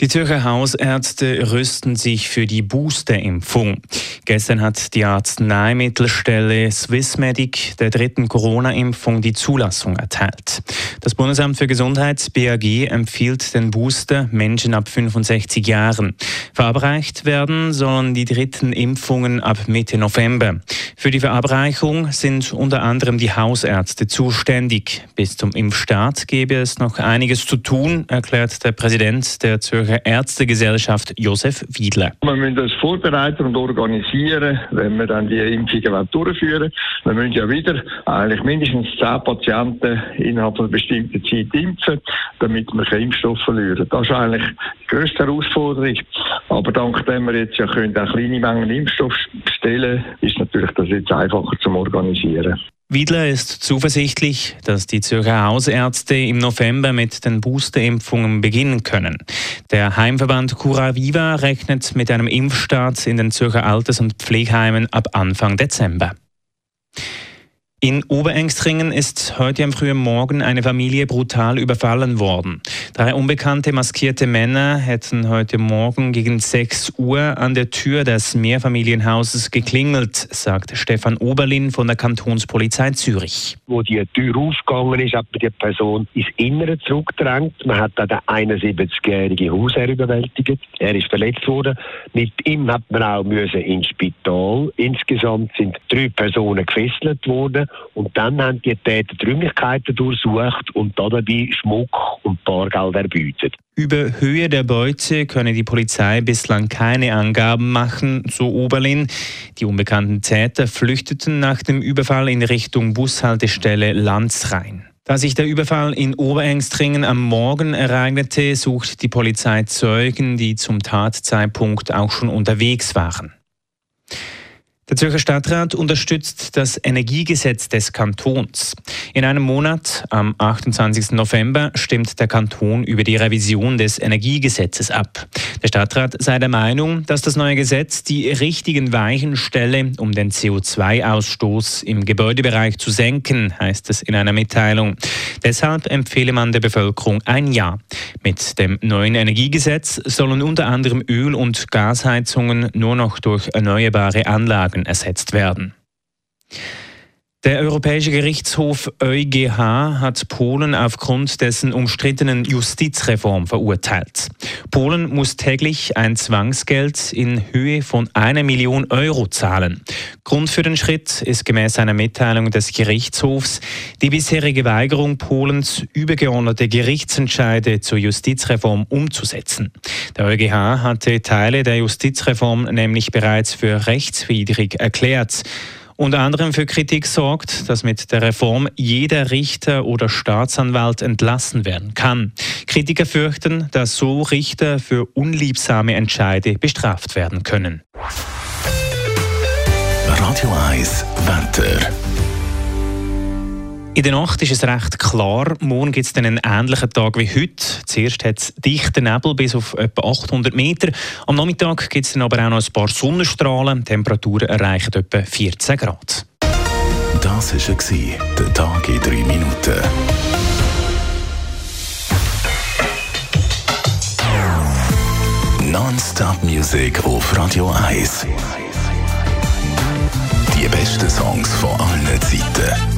Die Zürcher Hausärzte rüsten sich für die Boosterimpfung. Gestern hat die Arzneimittelstelle Swissmedic der dritten Corona-Impfung die Zulassung erteilt. Das Bundesamt für Gesundheit BAG empfiehlt den Booster Menschen ab 65 Jahren. Verabreicht werden sollen die dritten Impfungen ab Mitte November. Für die Verabreichung sind unter anderem die Hausärzte zuständig. Bis zum Impfstart gäbe es noch einiges zu tun, erklärt der Präsident der Zürcher Zürcher Ärztegesellschaft Josef Wiedle. Wir müssen uns vorbereiten und organisieren, wenn wir dann die Impfungen durchführen Wir müssen ja wieder eigentlich mindestens zehn Patienten innerhalb einer bestimmten Zeit impfen, damit wir keinen Impfstoff verlieren. Das ist eigentlich die grösste Herausforderung. Aber dank dem wir jetzt ja können auch kleine Mengen Impfstoff stellen, ist natürlich das jetzt einfacher zum Organisieren. Wiedler ist zuversichtlich, dass die Zürcher Hausärzte im November mit den Boosterimpfungen beginnen können. Der Heimverband Cura Viva rechnet mit einem Impfstart in den Zürcher Alters- und Pflegeheimen ab Anfang Dezember. In Oberengstringen ist heute am frühen Morgen eine Familie brutal überfallen worden. Drei unbekannte maskierte Männer hätten heute Morgen gegen 6 Uhr an der Tür des Mehrfamilienhauses geklingelt, sagt Stefan Oberlin von der Kantonspolizei Zürich. Wo die Tür aufgegangen ist, hat man die Person ins Innere zurückgedrängt. Man hat dann den 71-jährigen Hausherr überwältigt. Er ist verletzt worden. Mit ihm hat man auch müssen ins Spital. Insgesamt sind drei Personen gefesselt worden. Und dann haben die Täter Räumlichkeiten durchsucht und dabei Schmuck und Bargeld erbeutet. Über Höhe der Beute könne die Polizei bislang keine Angaben machen, so Oberlin. Die unbekannten Täter flüchteten nach dem Überfall in Richtung Bushaltestelle Landsrhein. Da sich der Überfall in Oberengstringen am Morgen ereignete, sucht die Polizei Zeugen, die zum Tatzeitpunkt auch schon unterwegs waren. Der Zürcher Stadtrat unterstützt das Energiegesetz des Kantons. In einem Monat, am 28. November, stimmt der Kanton über die Revision des Energiegesetzes ab. Der Stadtrat sei der Meinung, dass das neue Gesetz die richtigen Weichen stelle, um den CO2-Ausstoß im Gebäudebereich zu senken, heißt es in einer Mitteilung. Deshalb empfehle man der Bevölkerung ein Ja. Mit dem neuen Energiegesetz sollen unter anderem Öl- und Gasheizungen nur noch durch erneuerbare Anlagen ersetzt werden. Der Europäische Gerichtshof EuGH hat Polen aufgrund dessen umstrittenen Justizreform verurteilt. Polen muss täglich ein Zwangsgeld in Höhe von einer Million Euro zahlen. Grund für den Schritt ist gemäß einer Mitteilung des Gerichtshofs die bisherige Weigerung Polens, übergeordnete Gerichtsentscheide zur Justizreform umzusetzen. Der EuGH hatte Teile der Justizreform nämlich bereits für rechtswidrig erklärt unter anderem für Kritik sorgt, dass mit der Reform jeder Richter oder Staatsanwalt entlassen werden kann. Kritiker fürchten, dass so Richter für unliebsame Entscheide bestraft werden können. Radio 1 Wetter. In der Nacht ist es recht klar. Morgen gibt es dann einen ähnlichen Tag wie heute. Zuerst hat es dichten Nebel bis auf etwa 800 Meter. Am Nachmittag gibt es dann aber auch noch ein paar Sonnenstrahlen. Die Temperaturen erreichen etwa 14 Grad. Das war der Tag in drei Minuten. Non-Stop Music auf Radio 1. Die besten Songs von allen Zeiten